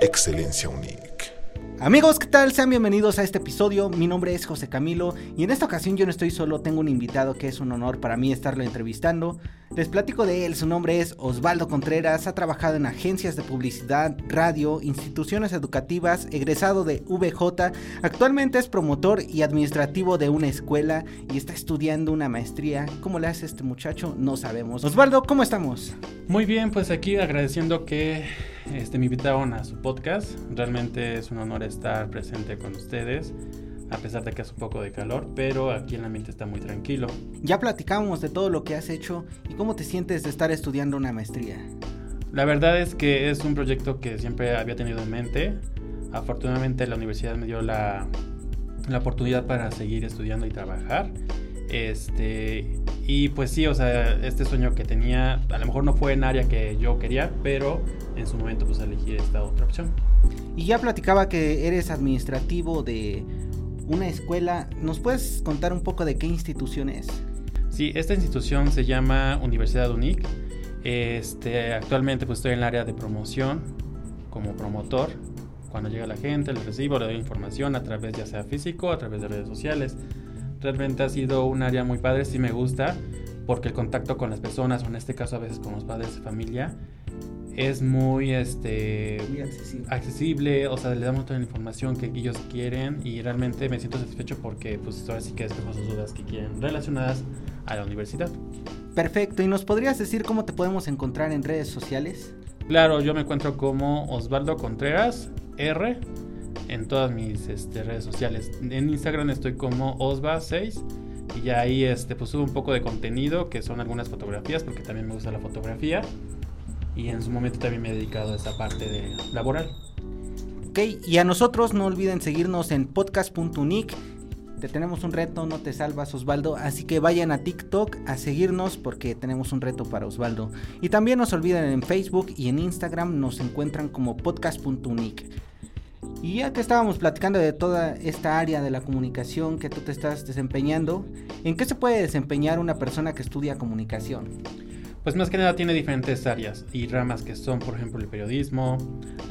Excelencia Unique. Amigos, ¿qué tal? Sean bienvenidos a este episodio. Mi nombre es José Camilo y en esta ocasión yo no estoy solo, tengo un invitado que es un honor para mí estarlo entrevistando. Les platico de él, su nombre es Osvaldo Contreras, ha trabajado en agencias de publicidad, radio, instituciones educativas, egresado de VJ, actualmente es promotor y administrativo de una escuela y está estudiando una maestría. ¿Cómo le hace este muchacho? No sabemos. Osvaldo, ¿cómo estamos? Muy bien, pues aquí agradeciendo que este, me invitaron a su podcast. Realmente es un honor estar presente con ustedes, a pesar de que es un poco de calor, pero aquí el ambiente está muy tranquilo. Ya platicamos de todo lo que has hecho y cómo te sientes de estar estudiando una maestría. La verdad es que es un proyecto que siempre había tenido en mente. Afortunadamente la universidad me dio la, la oportunidad para seguir estudiando y trabajar. Este, y pues sí, o sea, este sueño que tenía, a lo mejor no fue en área que yo quería, pero en su momento pues elegí esta otra opción. Y ya platicaba que eres administrativo de una escuela. ¿Nos puedes contar un poco de qué institución es? Sí, esta institución se llama Universidad UNIC. Este, actualmente pues estoy en el área de promoción como promotor. Cuando llega la gente, le recibo, le doy información a través ya sea físico, a través de redes sociales. Realmente ha sido un área muy padre, sí me gusta, porque el contacto con las personas, o en este caso a veces con los padres de familia, es muy, este, accesible. o sea, le damos toda la información que ellos quieren y realmente me siento satisfecho porque pues ahora sí que despejo sus dudas que quieren relacionadas a la universidad. Perfecto, ¿y nos podrías decir cómo te podemos encontrar en redes sociales? Claro, yo me encuentro como Osvaldo Contreras R en todas mis este, redes sociales. En Instagram estoy como Osva6 y ahí este, pues subo un poco de contenido que son algunas fotografías porque también me gusta la fotografía y en su momento también me he dedicado a esa parte laboral. Ok, y a nosotros no olviden seguirnos en podcast.unic. Te tenemos un reto, no te salvas Osvaldo, así que vayan a TikTok a seguirnos porque tenemos un reto para Osvaldo. Y también no olviden en Facebook y en Instagram nos encuentran como podcast.unic. Y ya que estábamos platicando de toda esta área de la comunicación que tú te estás desempeñando, ¿en qué se puede desempeñar una persona que estudia comunicación? Pues más que nada tiene diferentes áreas y ramas que son, por ejemplo, el periodismo,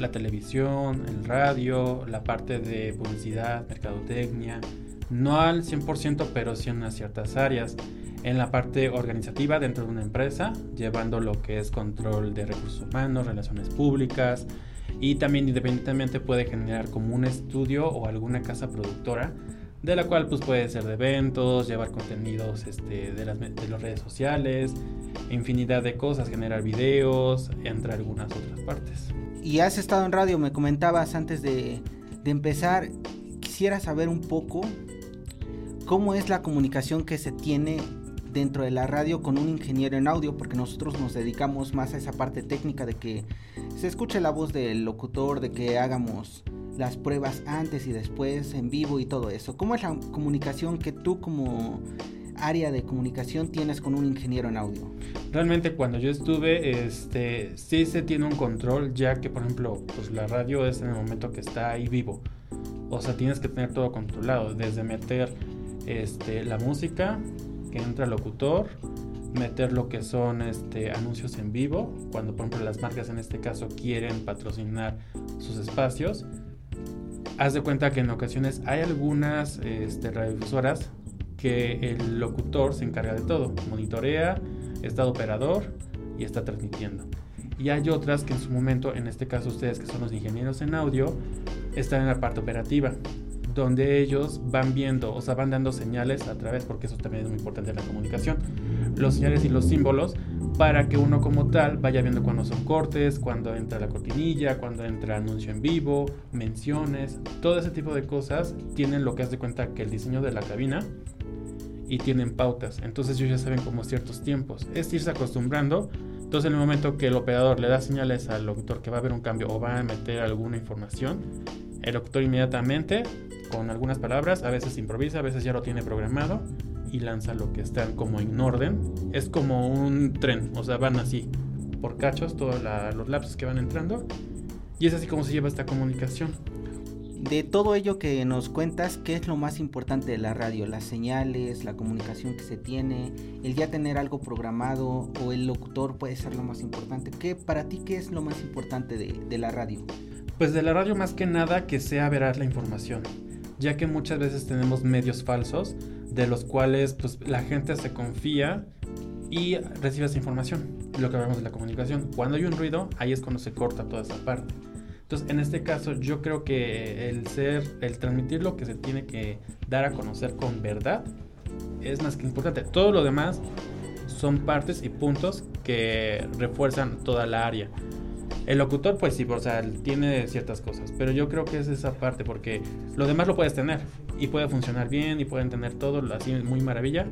la televisión, el radio, la parte de publicidad, mercadotecnia, no al 100%, pero sí en unas ciertas áreas. En la parte organizativa dentro de una empresa, llevando lo que es control de recursos humanos, relaciones públicas, y también independientemente puede generar como un estudio o alguna casa productora de la cual pues puede ser de eventos, llevar contenidos este, de, las, de redes sociales, infinidad de cosas, generar videos, entre algunas otras partes. Y has estado en radio, me comentabas antes de, de empezar, quisiera saber un poco cómo es la comunicación que se tiene dentro de la radio con un ingeniero en audio, porque nosotros nos dedicamos más a esa parte técnica de que se escuche la voz del locutor, de que hagamos las pruebas antes y después en vivo y todo eso. ¿Cómo es la comunicación que tú como área de comunicación tienes con un ingeniero en audio? Realmente cuando yo estuve, este, sí se tiene un control, ya que por ejemplo, pues la radio es en el momento que está ahí vivo. O sea, tienes que tener todo controlado, desde meter este, la música, que entra el locutor, meter lo que son este, anuncios en vivo, cuando por ejemplo las marcas en este caso quieren patrocinar sus espacios. Haz de cuenta que en ocasiones hay algunas este, radiodifusoras que el locutor se encarga de todo, monitorea, está de operador y está transmitiendo. Y hay otras que en su momento, en este caso ustedes que son los ingenieros en audio, están en la parte operativa donde ellos van viendo, o sea, van dando señales a través, porque eso también es muy importante en la comunicación, los señales y los símbolos, para que uno como tal vaya viendo cuando son cortes, cuando entra la cortinilla, cuando entra anuncio en vivo, menciones, todo ese tipo de cosas tienen lo que hace cuenta que el diseño de la cabina y tienen pautas, entonces ellos ya saben como ciertos tiempos, es irse acostumbrando. Entonces en el momento que el operador le da señales al locutor que va a haber un cambio o va a meter alguna información, el locutor inmediatamente con algunas palabras, a veces improvisa, a veces ya lo tiene programado y lanza lo que está como en orden. Es como un tren, o sea, van así por cachos todos los lapsos que van entrando y es así como se lleva esta comunicación. De todo ello que nos cuentas, ¿qué es lo más importante de la radio? ¿Las señales, la comunicación que se tiene, el ya tener algo programado o el locutor puede ser lo más importante? ¿Qué, para ti, qué es lo más importante de, de la radio? Pues de la radio más que nada que sea veraz la información, ya que muchas veces tenemos medios falsos de los cuales pues la gente se confía y recibe esa información, lo que hablamos de la comunicación. Cuando hay un ruido, ahí es cuando se corta toda esa parte. Entonces, en este caso, yo creo que el ser, el transmitir lo que se tiene que dar a conocer con verdad es más que importante. Todo lo demás son partes y puntos que refuerzan toda la área. El locutor, pues sí, o sea, tiene ciertas cosas, pero yo creo que es esa parte porque lo demás lo puedes tener y puede funcionar bien y pueden tener todo así muy maravilla,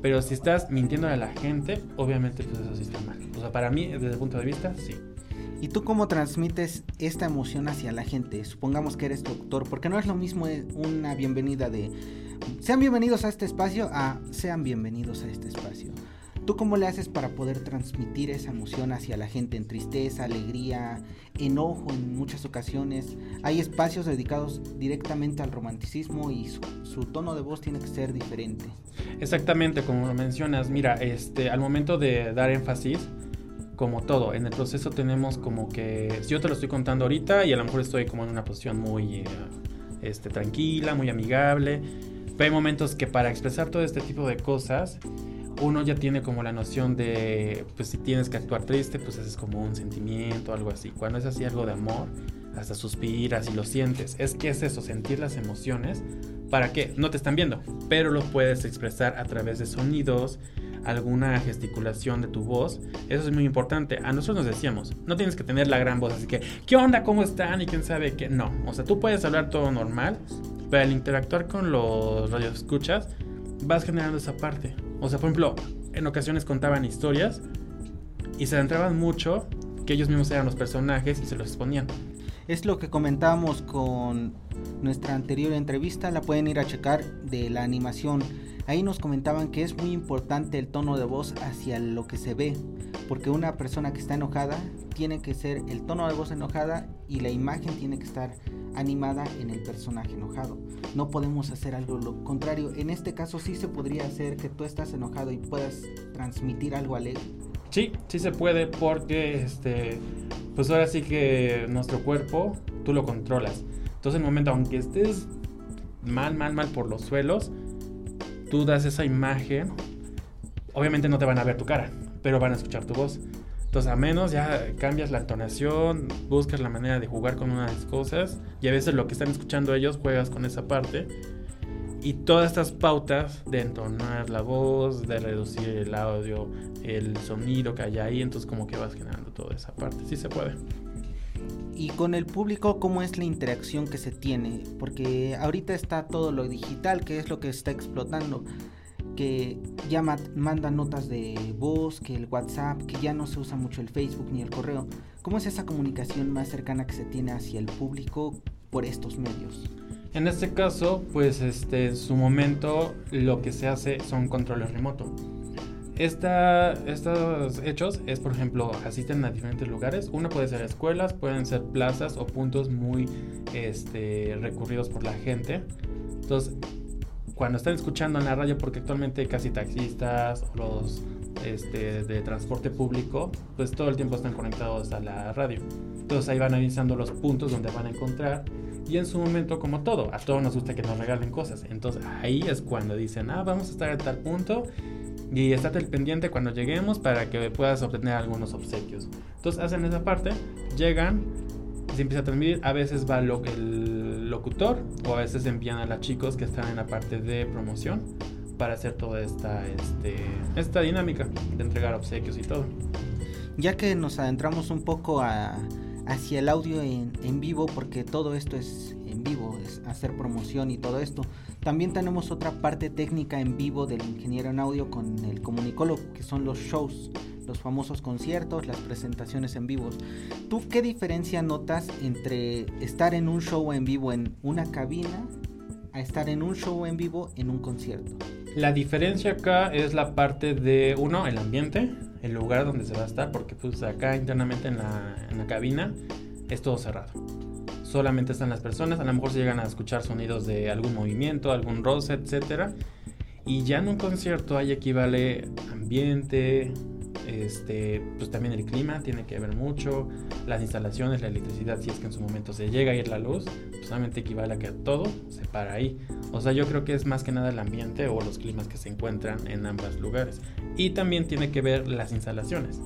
pero si estás mintiendo a la gente, obviamente pues eso sí está mal. O sea, para mí, desde el punto de vista, sí. ¿Y tú cómo transmites esta emoción hacia la gente? Supongamos que eres doctor, porque no es lo mismo una bienvenida de sean bienvenidos a este espacio a sean bienvenidos a este espacio. ¿Tú cómo le haces para poder transmitir esa emoción hacia la gente en tristeza, alegría, enojo en muchas ocasiones? Hay espacios dedicados directamente al romanticismo y su, tono de voz tiene que ser diferente. Exactamente, como lo mencionas, mira, este, al momento de dar énfasis, como todo, en el proceso tenemos como que, si yo te lo estoy contando ahorita y a lo mejor estoy como en una posición muy eh, este, tranquila, muy amigable, pero hay momentos que para expresar todo este tipo de cosas, uno ya tiene como la noción de, pues si tienes que actuar triste, pues es como un sentimiento, algo así. Cuando es así algo de amor, hasta suspiras y lo sientes. Es que es eso, sentir las emociones. ¿Para qué? No te están viendo, pero lo puedes expresar a través de sonidos, alguna gesticulación de tu voz. Eso es muy importante. A nosotros nos decíamos, no tienes que tener la gran voz, así que, ¿qué onda? ¿Cómo están? Y quién sabe qué. No, o sea, tú puedes hablar todo normal, pero al interactuar con los radioescuchas, vas generando esa parte. O sea, por ejemplo, en ocasiones contaban historias y se adentraban mucho que ellos mismos eran los personajes y se los exponían. Es lo que comentábamos con nuestra anterior entrevista, la pueden ir a checar de la animación Ahí nos comentaban que es muy importante el tono de voz hacia lo que se ve, porque una persona que está enojada tiene que ser el tono de voz enojada y la imagen tiene que estar animada en el personaje enojado. No podemos hacer algo lo contrario. En este caso sí se podría hacer que tú estás enojado y puedas transmitir algo alegre. Sí, sí se puede porque este pues ahora sí que nuestro cuerpo tú lo controlas. Entonces en el momento aunque estés mal, mal, mal por los suelos, tú das esa imagen, obviamente no te van a ver tu cara, pero van a escuchar tu voz. Entonces, a menos ya cambias la entonación, buscas la manera de jugar con unas cosas y a veces lo que están escuchando ellos juegas con esa parte. Y todas estas pautas de entonar la voz, de reducir el audio, el sonido que hay ahí, entonces como que vas generando toda esa parte. Sí se puede. Y con el público, ¿cómo es la interacción que se tiene? Porque ahorita está todo lo digital, que es lo que está explotando. Que ya mandan notas de voz, que el WhatsApp, que ya no se usa mucho el Facebook ni el correo. ¿Cómo es esa comunicación más cercana que se tiene hacia el público por estos medios? En este caso, pues este, en su momento lo que se hace son controles remotos esta, estos hechos es, por ejemplo, asisten a diferentes lugares. Uno puede ser escuelas, pueden ser plazas o puntos muy este, recurridos por la gente. Entonces, cuando están escuchando en la radio, porque actualmente casi taxistas o los este, de transporte público, pues todo el tiempo están conectados a la radio. Entonces ahí van avisando los puntos donde van a encontrar. Y en su momento, como todo, a todos nos gusta que nos regalen cosas. Entonces ahí es cuando dicen, ah, vamos a estar a tal punto y estate pendiente cuando lleguemos para que puedas obtener algunos obsequios. Entonces hacen esa parte, llegan, se empieza a transmitir, a veces va lo, el o a veces envían a los chicos que están en la parte de promoción para hacer toda esta, este, esta dinámica de entregar obsequios y todo. Ya que nos adentramos un poco hacia el audio en, en vivo, porque todo esto es hacer promoción y todo esto. También tenemos otra parte técnica en vivo del ingeniero en audio con el comunicólogo, que son los shows, los famosos conciertos, las presentaciones en vivo. ¿Tú qué diferencia notas entre estar en un show en vivo en una cabina a estar en un show en vivo en un concierto? La diferencia acá es la parte de, uno, el ambiente, el lugar donde se va a estar, porque pues acá internamente en la, en la cabina es todo cerrado solamente están las personas, a lo mejor se llegan a escuchar sonidos de algún movimiento, algún roce, etcétera. Y ya en un concierto hay equivale ambiente, este, pues también el clima tiene que ver mucho, las instalaciones, la electricidad, si es que en su momento se llega a ir la luz, pues solamente equivale a que todo se para ahí. O sea, yo creo que es más que nada el ambiente o los climas que se encuentran en ambos lugares. Y también tiene que ver las instalaciones.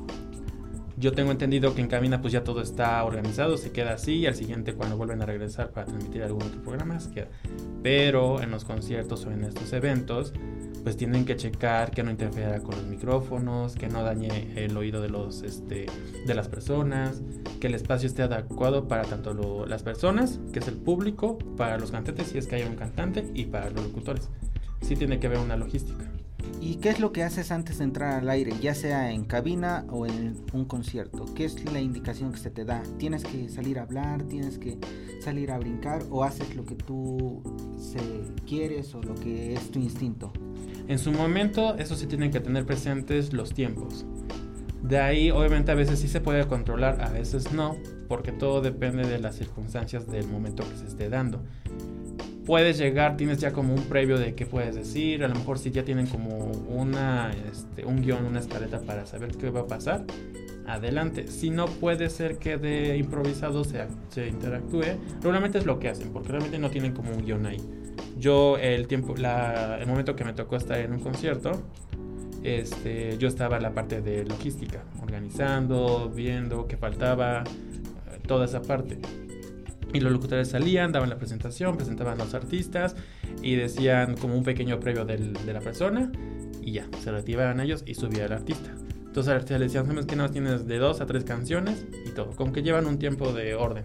Yo tengo entendido que en cabina pues ya todo está organizado, se queda así y al siguiente cuando vuelven a regresar para transmitir algún otro programa se queda. Pero en los conciertos o en estos eventos pues tienen que checar que no interfiera con los micrófonos, que no dañe el oído de los este, de las personas, que el espacio esté adecuado para tanto las personas, que es el público, para los cantantes si es que hay un cantante y para los locutores. Sí tiene que haber una logística. ¿Y qué es lo que haces antes de entrar al aire, ya sea en cabina o en un concierto? ¿Qué es la indicación que se te da? ¿Tienes que salir a hablar? ¿Tienes que salir a brincar? ¿O haces lo que tú quieres o lo que es tu instinto? En su momento, eso sí tienen que tener presentes los tiempos. De ahí, obviamente, a veces sí se puede controlar, a veces no, porque todo depende de las circunstancias del momento que se esté dando puedes llegar, tienes ya como un previo de qué puedes decir, a lo mejor si ya tienen como una, este, un guion, una escaleta para saber qué va a pasar, adelante. Si no puede ser que de improvisado se, se interactúe, realmente es lo que hacen, porque realmente no tienen como un guion ahí. Yo el tiempo, la, el momento que me tocó estar en un concierto, este, yo estaba en la parte de logística, organizando, viendo qué faltaba, toda esa parte. Y los locutores salían, daban la presentación, presentaban a los artistas y decían como un pequeño previo del, de la persona y ya, se retiraban ellos y subía el artista. Entonces al artista le decían, sabes que no tienes de dos a tres canciones y todo, como que llevan un tiempo de orden.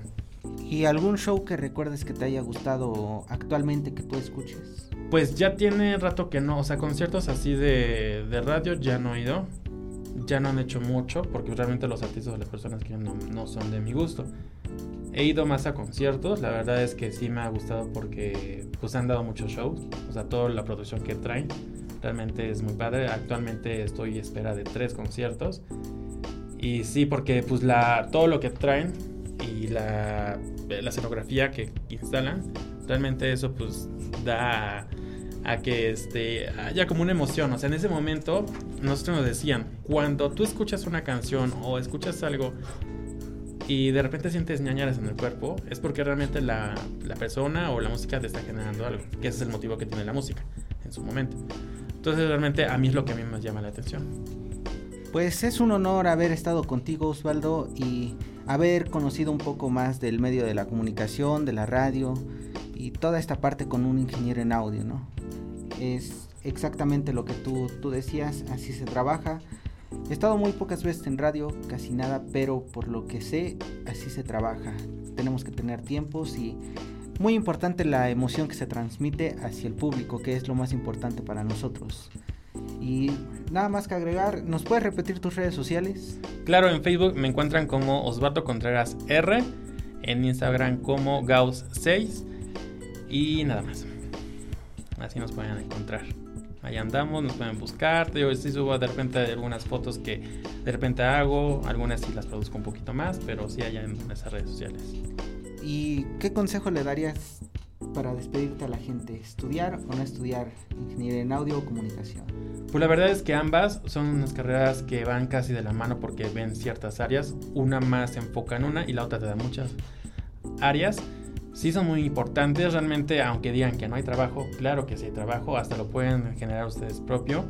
¿Y algún show que recuerdes que te haya gustado actualmente que tú escuches? Pues ya tiene rato que no, o sea, conciertos así de, de radio ya no he ido, ya no han hecho mucho porque realmente los artistas o las personas que no, no son de mi gusto. He ido más a conciertos, la verdad es que sí me ha gustado porque pues han dado muchos shows, o sea, toda la producción que traen realmente es muy padre. Actualmente estoy a espera de tres conciertos y sí, porque pues la, todo lo que traen y la, la escenografía que instalan, realmente eso pues da a, que este, haya como una emoción. O sea, en ese momento nosotros nos decían, cuando tú escuchas una canción o escuchas algo y de repente sientes ñañaras en el cuerpo, es porque realmente la, la, persona o la música te está generando algo, que ese es el motivo que tiene la música en su momento. Entonces realmente a mí es lo que a mí más llama la atención. Pues es un honor haber estado contigo Osvaldo y haber conocido un poco más del medio de la comunicación, de la radio y toda esta parte con un ingeniero en audio, ¿no? Es exactamente lo que tú, tú decías, así se trabaja He estado muy pocas veces en radio, casi nada, pero por lo que sé, así se trabaja. Tenemos que tener tiempos y muy importante la emoción que se transmite hacia el público, que es lo más importante para nosotros. Y nada más que agregar, ¿nos puedes repetir tus redes sociales? Claro, en Facebook me encuentran como Osvaldo Contreras R, en Instagram como Gauss6 y nada más. Así nos pueden encontrar ahí andamos, nos pueden buscar. Yo sí subo de repente algunas fotos que de repente hago, algunas sí las produzco un poquito más, pero sí allá en esas redes sociales. ¿Y qué consejo le darías para despedirte a la gente? ¿Estudiar o no estudiar ingeniería en audio o comunicación? Pues la verdad es que ambas son unas carreras que van casi de la mano porque ven ciertas áreas. Una más se enfoca en una y la otra te da muchas áreas sí son muy importantes. Realmente, aunque digan que no hay trabajo, claro que sí hay trabajo, hasta lo pueden generar ustedes propio.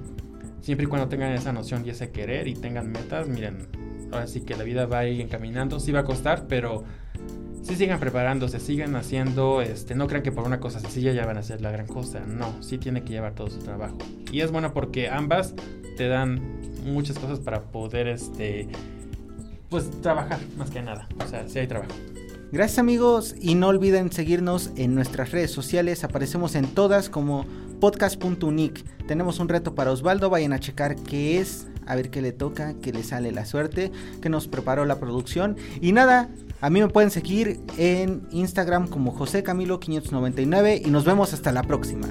Siempre y cuando tengan esa noción y ese querer y tengan metas, miren, ahora sí que la vida va a ir encaminando, sí va a costar, pero sí sigan preparándose, sigan haciendo, este, no crean que por una cosa sencilla ya van a hacer la gran cosa, no, sí tiene que llevar todo su trabajo. Y es bueno porque ambas te dan muchas cosas para poder, este, pues trabajar más que nada, o sea, sí hay trabajo. Gracias amigos y no olviden seguirnos en nuestras redes sociales, aparecemos en todas como podcast.unic. Tenemos un reto para Osvaldo, vayan a checar qué es, a ver qué le toca, qué le sale la suerte, que nos preparó la producción. Y nada, a mí me pueden seguir en Instagram como José Camilo 599 y nos vemos hasta la próxima.